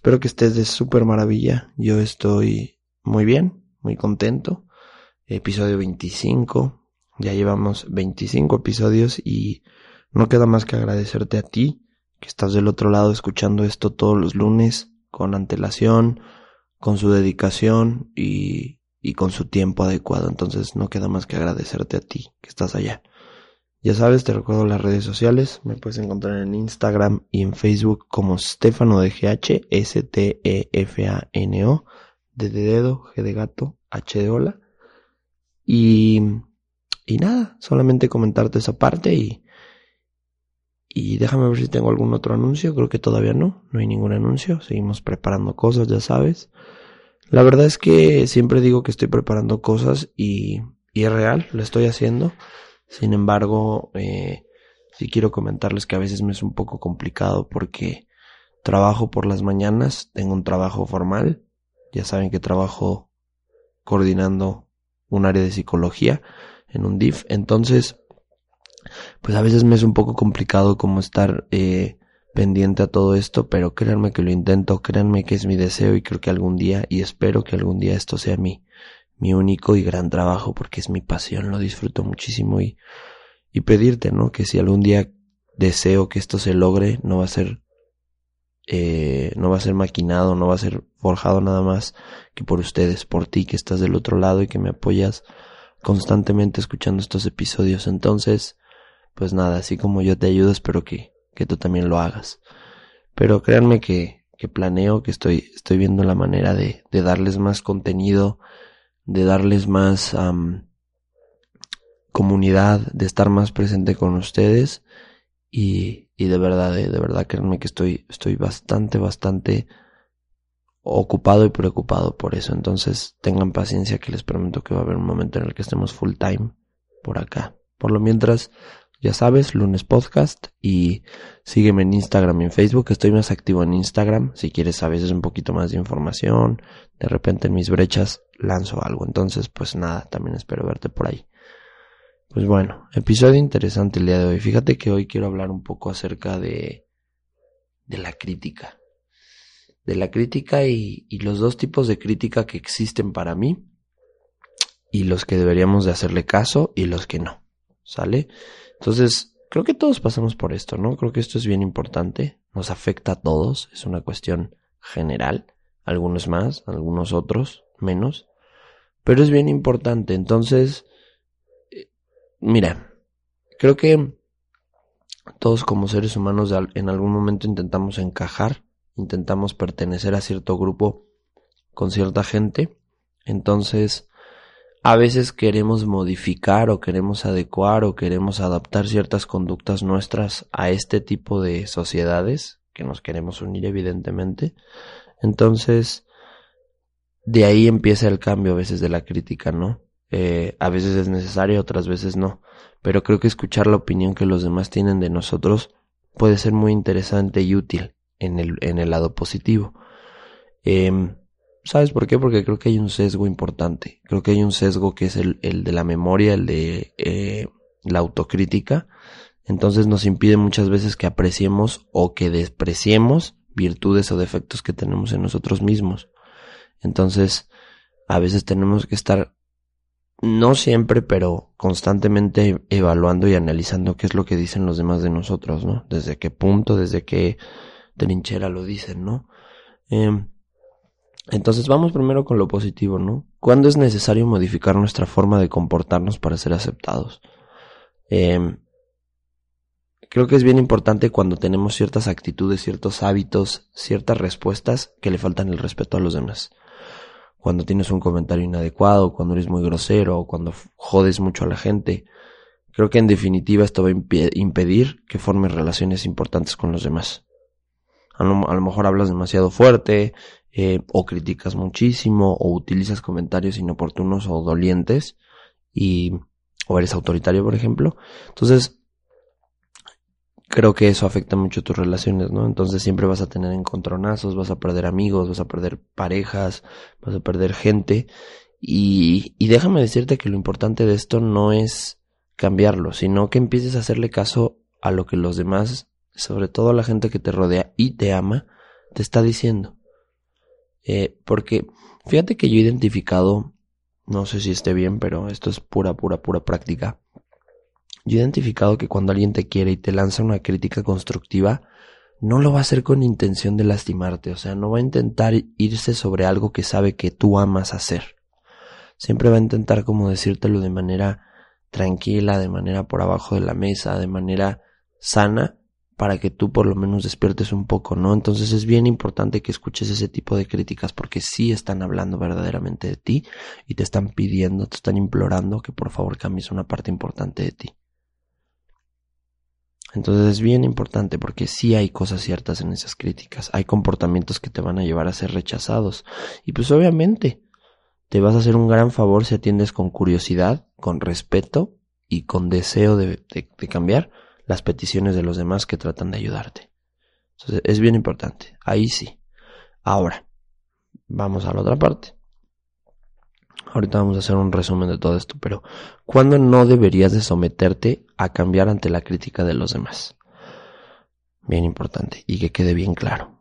Espero que estés de súper maravilla. Yo estoy muy bien, muy contento. Episodio 25. Ya llevamos 25 episodios y no queda más que agradecerte a ti que estás del otro lado escuchando esto todos los lunes con antelación, con su dedicación y, y con su tiempo adecuado. Entonces no queda más que agradecerte a ti que estás allá. Ya sabes, te recuerdo las redes sociales. Me puedes encontrar en Instagram y en Facebook como Stefano de GH, S-T-E-F-A-N-O, D de dedo, G de gato, H de hola. Y, y nada, solamente comentarte esa parte y, y déjame ver si tengo algún otro anuncio. Creo que todavía no, no hay ningún anuncio. Seguimos preparando cosas, ya sabes. La verdad es que siempre digo que estoy preparando cosas y, y es real, lo estoy haciendo. Sin embargo, eh, sí quiero comentarles que a veces me es un poco complicado porque trabajo por las mañanas, tengo un trabajo formal, ya saben que trabajo coordinando un área de psicología en un DIF, entonces, pues a veces me es un poco complicado como estar eh, pendiente a todo esto, pero créanme que lo intento, créanme que es mi deseo y creo que algún día, y espero que algún día esto sea mi, mi único y gran trabajo porque es mi pasión, lo disfruto muchísimo y, y pedirte, ¿no? Que si algún día deseo que esto se logre, no va a ser, eh, no va a ser maquinado, no va a ser forjado nada más que por ustedes, por ti que estás del otro lado y que me apoyas constantemente escuchando estos episodios. Entonces, pues nada, así como yo te ayudo, espero que, que tú también lo hagas. Pero créanme que, que planeo, que estoy, estoy viendo la manera de, de darles más contenido, de darles más comunidad, de estar más presente con ustedes y, y de verdad, de, de verdad créanme que estoy, estoy bastante, bastante ocupado y preocupado por eso. Entonces tengan paciencia que les prometo que va a haber un momento en el que estemos full time por acá. Por lo mientras, ya sabes, lunes podcast y sígueme en Instagram y en Facebook. Estoy más activo en Instagram. Si quieres a veces un poquito más de información, de repente en mis brechas lanzo algo. Entonces, pues nada, también espero verte por ahí. Pues bueno, episodio interesante el día de hoy. Fíjate que hoy quiero hablar un poco acerca de, de la crítica. De la crítica y, y los dos tipos de crítica que existen para mí y los que deberíamos de hacerle caso y los que no. ¿Sale? Entonces, creo que todos pasamos por esto, ¿no? Creo que esto es bien importante, nos afecta a todos, es una cuestión general, algunos más, algunos otros menos, pero es bien importante. Entonces, eh, mira, creo que todos como seres humanos en algún momento intentamos encajar, intentamos pertenecer a cierto grupo con cierta gente, entonces a veces queremos modificar o queremos adecuar o queremos adaptar ciertas conductas nuestras a este tipo de sociedades que nos queremos unir evidentemente. Entonces, de ahí empieza el cambio a veces de la crítica, ¿no? Eh, a veces es necesario, otras veces no. Pero creo que escuchar la opinión que los demás tienen de nosotros puede ser muy interesante y útil en el, en el lado positivo. Eh, ¿Sabes por qué? Porque creo que hay un sesgo importante. Creo que hay un sesgo que es el, el de la memoria, el de eh, la autocrítica. Entonces nos impide muchas veces que apreciemos o que despreciemos virtudes o defectos que tenemos en nosotros mismos. Entonces, a veces tenemos que estar, no siempre, pero constantemente evaluando y analizando qué es lo que dicen los demás de nosotros, ¿no? Desde qué punto, desde qué trinchera lo dicen, ¿no? Eh, entonces vamos primero con lo positivo, ¿no? ¿Cuándo es necesario modificar nuestra forma de comportarnos para ser aceptados? Eh, creo que es bien importante cuando tenemos ciertas actitudes, ciertos hábitos, ciertas respuestas que le faltan el respeto a los demás. Cuando tienes un comentario inadecuado, cuando eres muy grosero, o cuando jodes mucho a la gente. Creo que en definitiva esto va a impedir que formes relaciones importantes con los demás. A lo, mejor hablas demasiado fuerte, eh, o criticas muchísimo o utilizas comentarios inoportunos o dolientes y o eres autoritario, por ejemplo. Entonces, creo que eso afecta mucho tus relaciones, ¿no? Entonces siempre vas a tener encontronazos, vas a perder amigos, vas a perder parejas, vas a perder gente. Y, y déjame decirte que lo importante de esto no es cambiarlo, sino que empieces a hacerle caso a lo que los demás, sobre todo a la gente que te rodea y te ama, te está diciendo. Eh, porque fíjate que yo he identificado, no sé si esté bien, pero esto es pura, pura, pura práctica. Yo he identificado que cuando alguien te quiere y te lanza una crítica constructiva, no lo va a hacer con intención de lastimarte, o sea, no va a intentar irse sobre algo que sabe que tú amas hacer. Siempre va a intentar como decírtelo de manera tranquila, de manera por abajo de la mesa, de manera sana, para que tú por lo menos despiertes un poco, ¿no? Entonces es bien importante que escuches ese tipo de críticas porque sí están hablando verdaderamente de ti y te están pidiendo, te están implorando que por favor cambies una parte importante de ti. Entonces es bien importante porque sí hay cosas ciertas en esas críticas, hay comportamientos que te van a llevar a ser rechazados y pues obviamente te vas a hacer un gran favor si atiendes con curiosidad, con respeto y con deseo de, de cambiar las peticiones de los demás que tratan de ayudarte. Entonces, es bien importante. Ahí sí. Ahora, vamos a la otra parte. Ahorita vamos a hacer un resumen de todo esto, pero ¿cuándo no deberías de someterte a cambiar ante la crítica de los demás? Bien importante y que quede bien claro.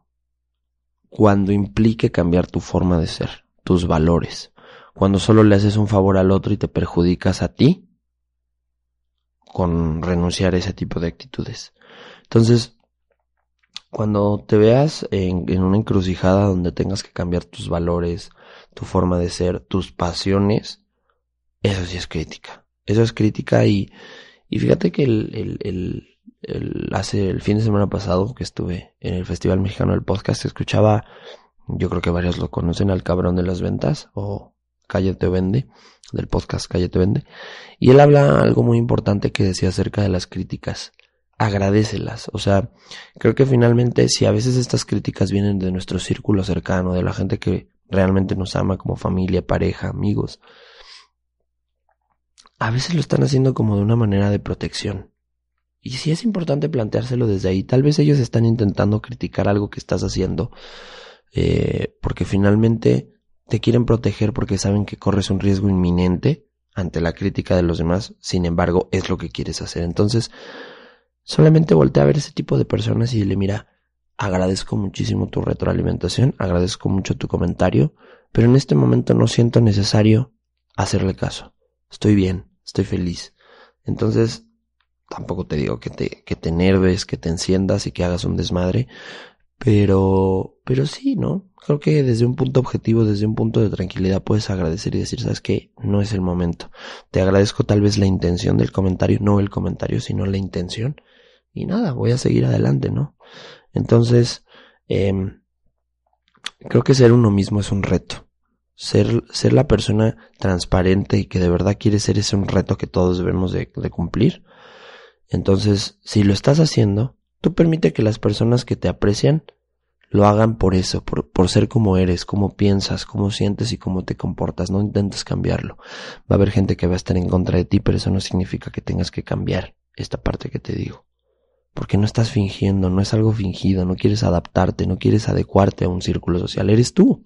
Cuando implique cambiar tu forma de ser, tus valores, cuando solo le haces un favor al otro y te perjudicas a ti con renunciar a ese tipo de actitudes. Entonces, cuando te veas en, una encrucijada donde tengas que cambiar tus valores, tu forma de ser, tus pasiones, eso sí es crítica. Eso es crítica y, y fíjate que el, el, el, hace el fin de semana pasado que estuve en el Festival Mexicano del Podcast, escuchaba, yo creo que varios lo conocen, al cabrón de las ventas o Calle Te Vende, del podcast Calle Te Vende, y él habla algo muy importante que decía acerca de las críticas. Agradecelas. O sea, creo que finalmente si a veces estas críticas vienen de nuestro círculo cercano, de la gente que realmente nos ama como familia, pareja, amigos, a veces lo están haciendo como de una manera de protección. Y sí es importante planteárselo desde ahí. Tal vez ellos están intentando criticar algo que estás haciendo, eh, porque finalmente te quieren proteger porque saben que corres un riesgo inminente ante la crítica de los demás, sin embargo, es lo que quieres hacer. Entonces, solamente voltea a ver ese tipo de personas y dile, mira, agradezco muchísimo tu retroalimentación, agradezco mucho tu comentario, pero en este momento no siento necesario hacerle caso. Estoy bien, estoy feliz. Entonces, tampoco te digo que te, que te enerves, que te enciendas y que hagas un desmadre, pero, pero sí, ¿no? Creo que desde un punto objetivo, desde un punto de tranquilidad puedes agradecer y decir, sabes que no es el momento. Te agradezco tal vez la intención del comentario, no el comentario, sino la intención. Y nada, voy a seguir adelante, ¿no? Entonces, eh, creo que ser uno mismo es un reto. Ser, ser la persona transparente y que de verdad quiere ser es un reto que todos debemos de, de cumplir. Entonces, si lo estás haciendo, Tú permite que las personas que te aprecian lo hagan por eso, por, por, ser como eres, cómo piensas, cómo sientes y cómo te comportas. No intentes cambiarlo. Va a haber gente que va a estar en contra de ti, pero eso no significa que tengas que cambiar esta parte que te digo. Porque no estás fingiendo, no es algo fingido, no quieres adaptarte, no quieres adecuarte a un círculo social, eres tú.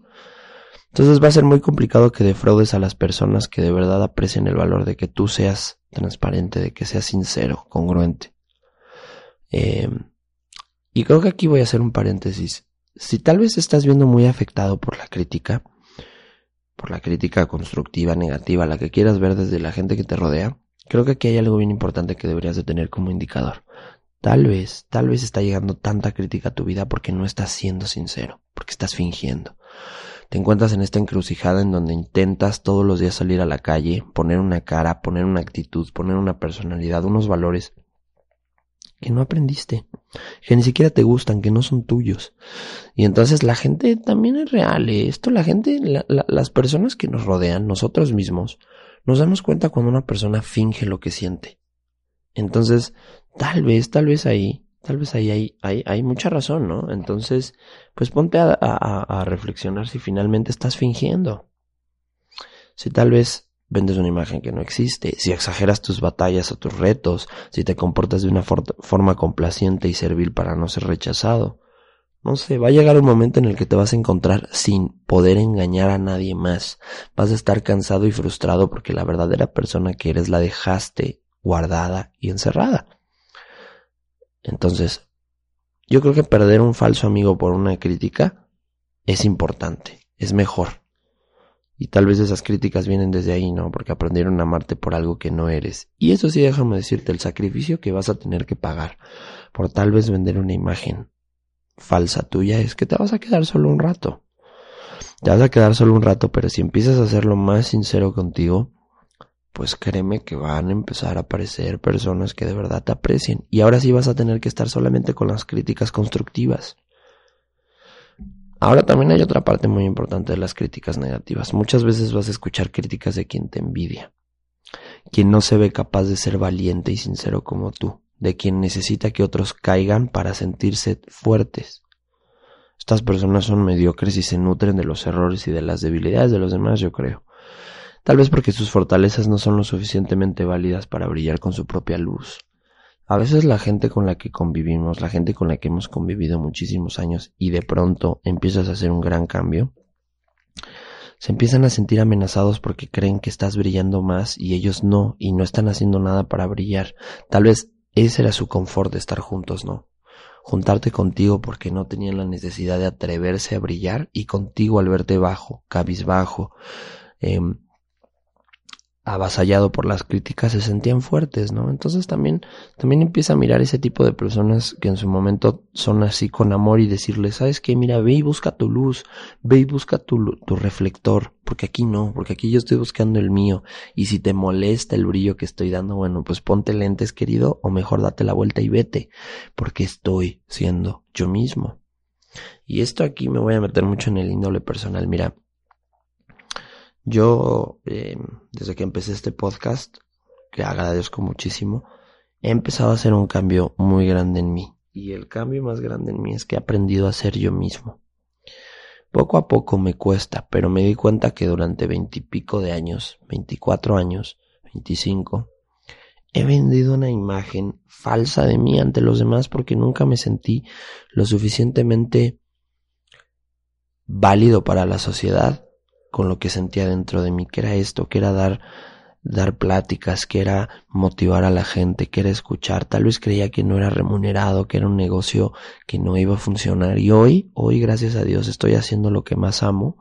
Entonces va a ser muy complicado que defraudes a las personas que de verdad aprecian el valor de que tú seas transparente, de que seas sincero, congruente. Eh, y creo que aquí voy a hacer un paréntesis. Si tal vez estás viendo muy afectado por la crítica, por la crítica constructiva, negativa, la que quieras ver desde la gente que te rodea, creo que aquí hay algo bien importante que deberías de tener como indicador. Tal vez, tal vez está llegando tanta crítica a tu vida porque no estás siendo sincero, porque estás fingiendo. Te encuentras en esta encrucijada en donde intentas todos los días salir a la calle, poner una cara, poner una actitud, poner una personalidad, unos valores que no aprendiste, que ni siquiera te gustan, que no son tuyos. Y entonces la gente también es real. ¿eh? Esto la gente, las personas que nos rodean, nosotros mismos, nos damos cuenta cuando una persona finge lo que siente. Entonces, tal vez, tal vez ahí Tal vez ahí hay, hay, hay mucha razón, ¿no? Entonces, pues ponte a, a, a reflexionar si finalmente estás fingiendo. Si tal vez vendes una imagen que no existe, si exageras tus batallas o tus retos, si te comportas de una forma complaciente y servil para no ser rechazado. No sé, va a llegar un momento en el que te vas a encontrar sin poder engañar a nadie más. Vas a estar cansado y frustrado porque la verdadera persona que eres la dejaste guardada y encerrada. Entonces, yo creo que perder un falso amigo por una crítica es importante, es mejor. Y tal vez esas críticas vienen desde ahí, ¿no? Porque aprendieron a amarte por algo que no eres. Y eso sí, déjame decirte, el sacrificio que vas a tener que pagar por tal vez vender una imagen falsa tuya es que te vas a quedar solo un rato. Te vas a quedar solo un rato, pero si empiezas a ser lo más sincero contigo, pues créeme que van a empezar a aparecer personas que de verdad te aprecien. Y ahora sí vas a tener que estar solamente con las críticas constructivas. Ahora también hay otra parte muy importante de las críticas negativas. Muchas veces vas a escuchar críticas de quien te envidia, quien no se ve capaz de ser valiente y sincero como tú, de quien necesita que otros caigan para sentirse fuertes. Estas personas son mediocres y se nutren de los errores y de las debilidades de los demás, yo creo. Tal vez porque sus fortalezas no son lo suficientemente válidas para brillar con su propia luz. A veces la gente con la que convivimos, la gente con la que hemos convivido muchísimos años y de pronto empiezas a hacer un gran cambio, se empiezan a sentir amenazados porque creen que estás brillando más y ellos no, y no están haciendo nada para brillar. Tal vez ese era su confort de estar juntos, ¿no? Juntarte contigo porque no tenían la necesidad de atreverse a brillar y contigo al verte bajo, cabizbajo, eh, avasallado por las críticas se sentían fuertes, ¿no? Entonces también, también empieza a mirar ese tipo de personas que en su momento son así con amor y decirles, ¿sabes qué? Mira, ve y busca tu luz, ve y busca tu, tu reflector, porque aquí no, porque aquí yo estoy buscando el mío, y si te molesta el brillo que estoy dando, bueno, pues ponte lentes, querido, o mejor date la vuelta y vete, porque estoy siendo yo mismo. Y esto aquí me voy a meter mucho en el índole personal, mira, yo, eh, desde que empecé este podcast, que agradezco muchísimo, he empezado a hacer un cambio muy grande en mí. Y el cambio más grande en mí es que he aprendido a ser yo mismo. Poco a poco me cuesta, pero me di cuenta que durante veintipico de años, veinticuatro años, veinticinco, he vendido una imagen falsa de mí ante los demás porque nunca me sentí lo suficientemente válido para la sociedad con lo que sentía dentro de mí, que era esto, que era dar, dar pláticas, que era motivar a la gente, que era escuchar. Tal vez creía que no era remunerado, que era un negocio que no iba a funcionar. Y hoy, hoy, gracias a Dios, estoy haciendo lo que más amo.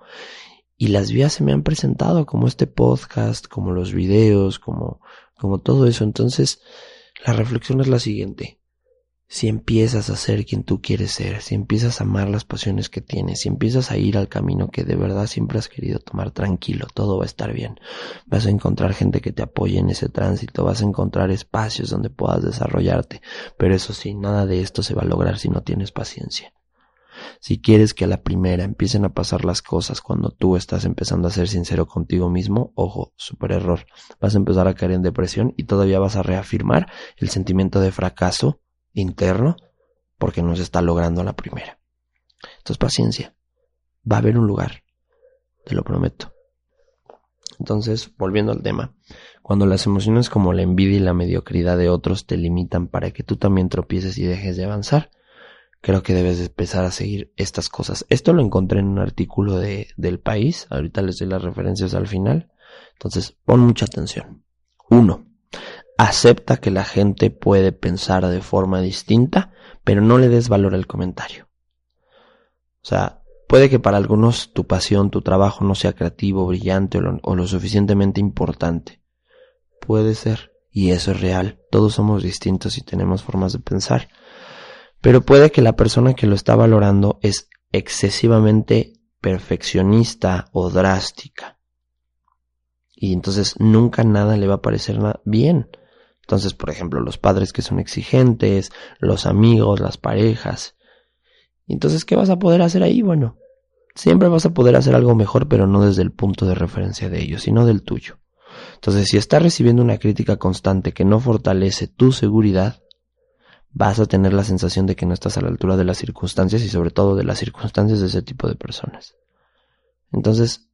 Y las vías se me han presentado, como este podcast, como los videos, como, como todo eso. Entonces, la reflexión es la siguiente si empiezas a ser quien tú quieres ser, si empiezas a amar las pasiones que tienes, si empiezas a ir al camino que de verdad siempre has querido tomar tranquilo, todo va a estar bien. Vas a encontrar gente que te apoye en ese tránsito, vas a encontrar espacios donde puedas desarrollarte, pero eso sí, nada de esto se va a lograr si no tienes paciencia. Si quieres que a la primera empiecen a pasar las cosas cuando tú estás empezando a ser sincero contigo mismo, ojo, super error. Vas a empezar a caer en depresión y todavía vas a reafirmar el sentimiento de fracaso interno porque no se está logrando la primera. Entonces paciencia. Va a haber un lugar. Te lo prometo. Entonces, volviendo al tema, cuando las emociones como la envidia y la mediocridad de otros te limitan para que tú también tropieces y dejes de avanzar, creo que debes empezar a seguir estas cosas. Esto lo encontré en un artículo de, del país, ahorita les doy las referencias al final. Entonces, pon mucha atención. Uno, Acepta que la gente puede pensar de forma distinta, pero no le des valor al comentario. O sea, puede que para algunos tu pasión, tu trabajo no sea creativo, brillante o lo, o lo suficientemente importante. Puede ser, y eso es real. Todos somos distintos y tenemos formas de pensar. Pero puede que la persona que lo está valorando es excesivamente perfeccionista o drástica. Y entonces nunca nada le va a parecer bien. Entonces, por ejemplo, los padres que son exigentes, los amigos, las parejas. Entonces, ¿qué vas a poder hacer ahí? Bueno, siempre vas a poder hacer algo mejor, pero no desde el punto de referencia de ellos, sino del tuyo. Entonces, si estás recibiendo una crítica constante que no fortalece tu seguridad, vas a tener la sensación de que no estás a la altura de las circunstancias y sobre todo de las circunstancias de ese tipo de personas. Entonces,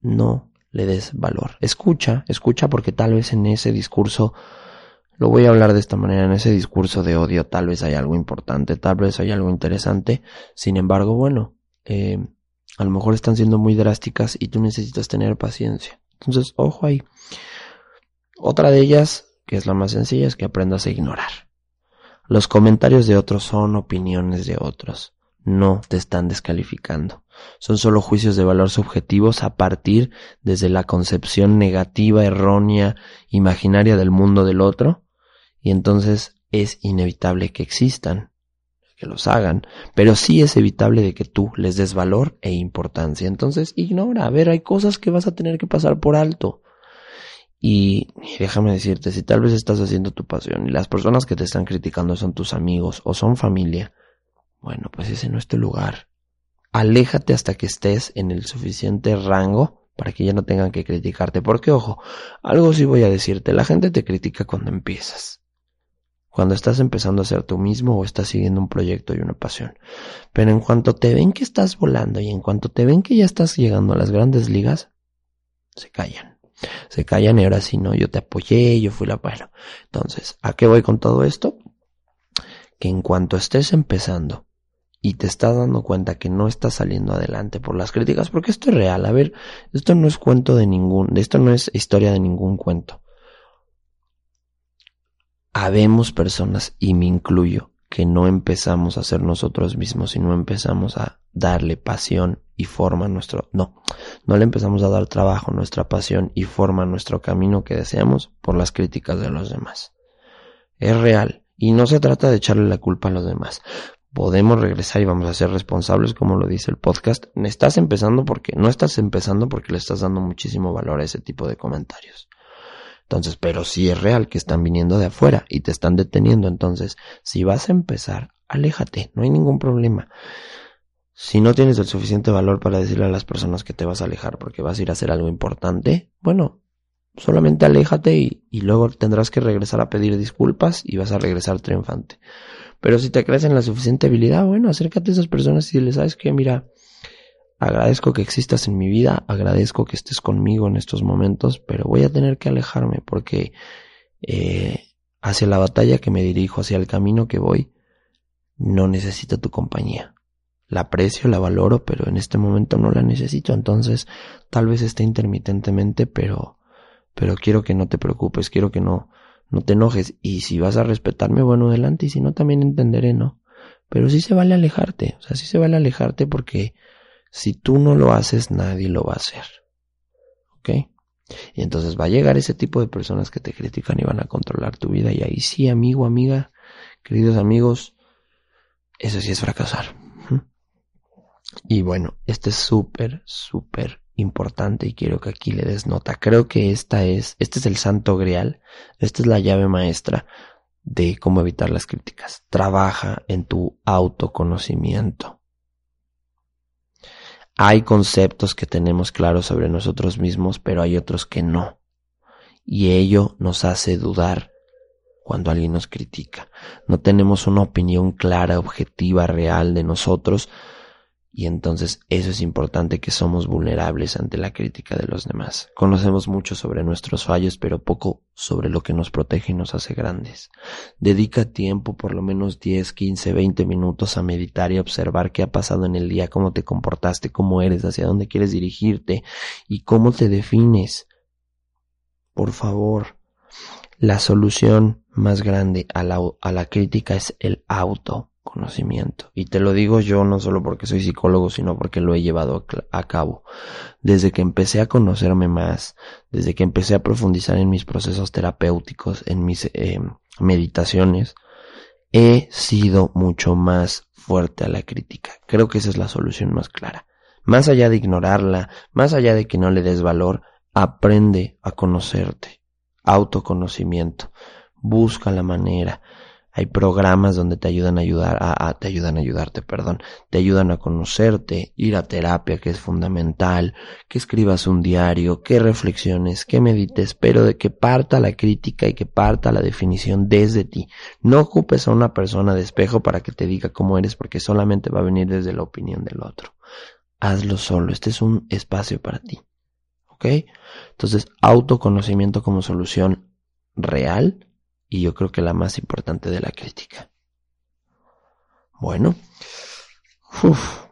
no le des valor. Escucha, escucha porque tal vez en ese discurso, lo voy a hablar de esta manera, en ese discurso de odio tal vez hay algo importante, tal vez hay algo interesante. Sin embargo, bueno, eh, a lo mejor están siendo muy drásticas y tú necesitas tener paciencia. Entonces, ojo ahí. Otra de ellas, que es la más sencilla, es que aprendas a ignorar. Los comentarios de otros son opiniones de otros. No te están descalificando. Son solo juicios de valor subjetivos a partir desde la concepción negativa, errónea, imaginaria del mundo del otro. Y entonces es inevitable que existan, que los hagan, pero sí es evitable de que tú les des valor e importancia. Entonces ignora, a ver, hay cosas que vas a tener que pasar por alto. Y déjame decirte, si tal vez estás haciendo tu pasión y las personas que te están criticando son tus amigos o son familia, bueno, pues ese no es tu lugar. Aléjate hasta que estés en el suficiente rango para que ya no tengan que criticarte. Porque, ojo, algo sí voy a decirte, la gente te critica cuando empiezas. Cuando estás empezando a ser tú mismo o estás siguiendo un proyecto y una pasión. Pero en cuanto te ven que estás volando y en cuanto te ven que ya estás llegando a las grandes ligas, se callan se callan y ahora sí, no, yo te apoyé, yo fui la, bueno. Entonces, ¿a qué voy con todo esto? Que en cuanto estés empezando y te estás dando cuenta que no estás saliendo adelante por las críticas, porque esto es real, a ver, esto no es cuento de ningún, esto no es historia de ningún cuento. Habemos personas, y me incluyo, que no empezamos a ser nosotros mismos, sino empezamos a darle pasión y forma nuestro, no, no le empezamos a dar trabajo, nuestra pasión y forma nuestro camino que deseamos por las críticas de los demás. Es real y no se trata de echarle la culpa a los demás. Podemos regresar y vamos a ser responsables, como lo dice el podcast. Estás empezando porque no estás empezando porque le estás dando muchísimo valor a ese tipo de comentarios. Entonces, pero si es real que están viniendo de afuera y te están deteniendo, entonces, si vas a empezar, aléjate, no hay ningún problema. Si no tienes el suficiente valor para decirle a las personas que te vas a alejar porque vas a ir a hacer algo importante, bueno, solamente aléjate y luego tendrás que regresar a pedir disculpas y vas a regresar triunfante. Pero si te crees en la suficiente habilidad, bueno, acércate a esas personas y les sabes que, mira, Agradezco que existas en mi vida, agradezco que estés conmigo en estos momentos, pero voy a tener que alejarme porque eh, hacia la batalla que me dirijo, hacia el camino que voy, no necesito tu compañía. La aprecio, la valoro, pero en este momento no la necesito, entonces tal vez esté intermitentemente, pero, pero quiero que no te preocupes, quiero que no, no te enojes, y si vas a respetarme, bueno, adelante, y si no, también entenderé, ¿no? Pero sí se vale alejarte, o sea, sí se vale alejarte porque si tú no lo haces, nadie lo va a hacer. ¿Ok? Y entonces va a llegar ese tipo de personas que te critican y van a controlar tu vida. Y ahí sí, amigo, amiga, queridos amigos, eso sí es fracasar. Y bueno, este es súper, súper importante y quiero que aquí le des nota. Creo que esta es, este es el santo grial, esta es la llave maestra de cómo evitar las críticas. Trabaja en tu autoconocimiento. Hay conceptos que tenemos claros sobre nosotros mismos, pero hay otros que no. Y ello nos hace dudar cuando alguien nos critica. No tenemos una opinión clara, objetiva, real de nosotros, y entonces eso es importante que somos vulnerables ante la crítica de los demás. Conocemos mucho sobre nuestros fallos, pero poco sobre lo que nos protege y nos hace grandes. Dedica tiempo, por lo menos 10, 15, 20 minutos a meditar y observar qué ha pasado en el día, cómo te comportaste, cómo eres, hacia dónde quieres dirigirte y cómo te defines. Por favor, la solución más grande a la, a la crítica es el auto conocimiento. Y te lo digo yo no solo porque soy psicólogo, sino porque lo he llevado a cabo. Desde que empecé a conocerme más, desde que empecé a profundizar en mis procesos terapéuticos, en mis eh, meditaciones, he sido mucho más fuerte a la crítica. Creo que esa es la solución más clara. Más allá de ignorarla, más allá de que no le des valor, aprende a conocerte. Autoconocimiento. Busca la manera hay programas donde te ayudan a ayudar, te ayudan a ayudarte, perdón, te ayudan a conocerte, ir a terapia que es fundamental, que escribas un diario, que reflexiones, que medites, pero de que parta la crítica y que parta la definición desde ti. No ocupes a una persona de espejo para que te diga cómo eres porque solamente va a venir desde la opinión del otro. Hazlo solo, este es un espacio para ti. ¿Ok? Entonces, autoconocimiento como solución real y yo creo que la más importante de la crítica. Bueno,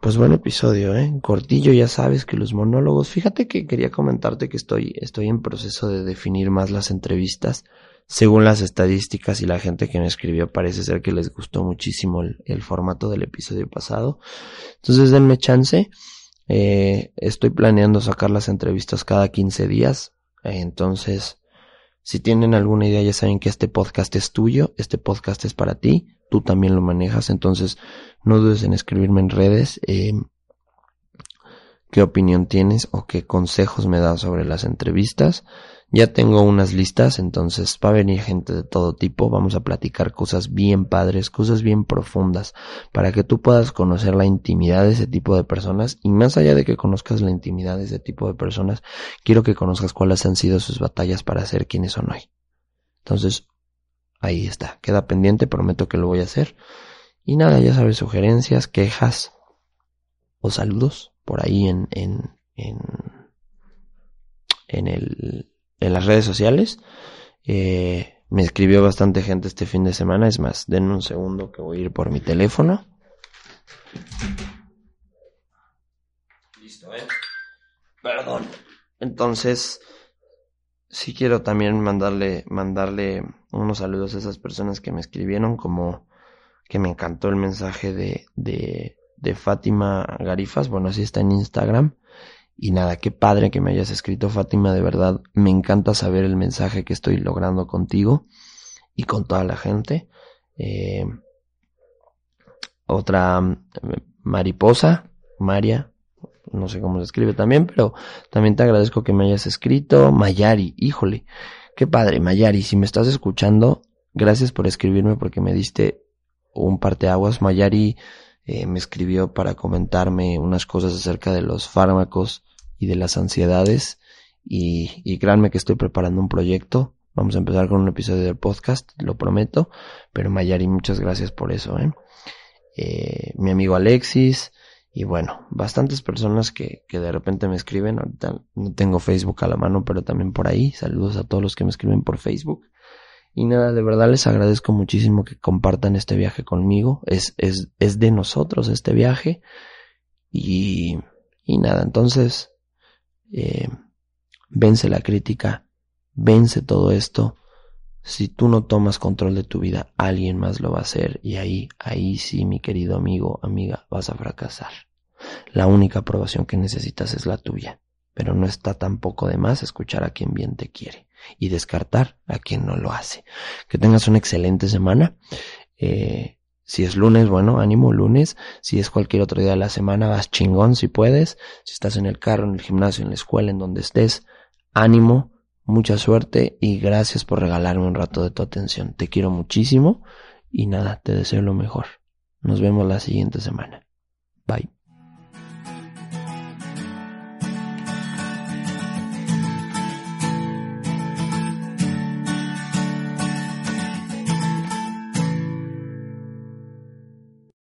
pues buen episodio, ¿eh? Cortillo, ya sabes que los monólogos. Fíjate que quería comentarte que estoy, estoy en proceso de definir más las entrevistas. Según las estadísticas y la gente que me escribió, parece ser que les gustó muchísimo el, formato del episodio pasado. Entonces denme chance. Eh, estoy planeando sacar las entrevistas cada 15 días. entonces, si tienen alguna idea, ya saben que este podcast es tuyo, este podcast es para ti, tú también lo manejas, entonces no dudes en escribirme en redes eh, qué opinión tienes o qué consejos me das sobre las entrevistas. Ya tengo unas listas, entonces va a venir gente de todo tipo, vamos a platicar cosas bien padres, cosas bien profundas, para que tú puedas conocer la intimidad de ese tipo de personas y más allá de que conozcas la intimidad de ese tipo de personas, quiero que conozcas cuáles han sido sus batallas para ser quienes son hoy. Entonces, ahí está, queda pendiente, prometo que lo voy a hacer. Y nada, ya sabes, sugerencias, quejas o saludos por ahí en, en, en, en el en las redes sociales. Eh, me escribió bastante gente este fin de semana. Es más, denme un segundo que voy a ir por mi teléfono. Listo, ¿eh? Perdón. Entonces, sí quiero también mandarle, mandarle unos saludos a esas personas que me escribieron, como que me encantó el mensaje de, de, de Fátima Garifas. Bueno, así está en Instagram. Y nada, qué padre que me hayas escrito, Fátima, de verdad. Me encanta saber el mensaje que estoy logrando contigo y con toda la gente. Eh, otra mariposa, María, no sé cómo se escribe también, pero también te agradezco que me hayas escrito. Mayari, híjole, qué padre, Mayari, si me estás escuchando, gracias por escribirme porque me diste un parteaguas. Mayari eh, me escribió para comentarme unas cosas acerca de los fármacos y de las ansiedades. Y, y créanme que estoy preparando un proyecto. Vamos a empezar con un episodio del podcast, lo prometo. Pero Mayari, muchas gracias por eso, ¿eh? Eh, mi amigo Alexis. Y bueno, bastantes personas que, que de repente me escriben. Ahorita no tengo Facebook a la mano, pero también por ahí. Saludos a todos los que me escriben por Facebook. Y nada, de verdad les agradezco muchísimo que compartan este viaje conmigo. Es, es, es de nosotros este viaje. Y, y nada, entonces, eh, vence la crítica, vence todo esto. Si tú no tomas control de tu vida, alguien más lo va a hacer y ahí, ahí sí, mi querido amigo, amiga, vas a fracasar. La única aprobación que necesitas es la tuya, pero no está tampoco de más escuchar a quien bien te quiere y descartar a quien no lo hace. Que tengas una excelente semana. Eh, si es lunes, bueno, ánimo lunes. Si es cualquier otro día de la semana, vas chingón si puedes. Si estás en el carro, en el gimnasio, en la escuela, en donde estés, ánimo, mucha suerte y gracias por regalarme un rato de tu atención. Te quiero muchísimo y nada, te deseo lo mejor. Nos vemos la siguiente semana. Bye.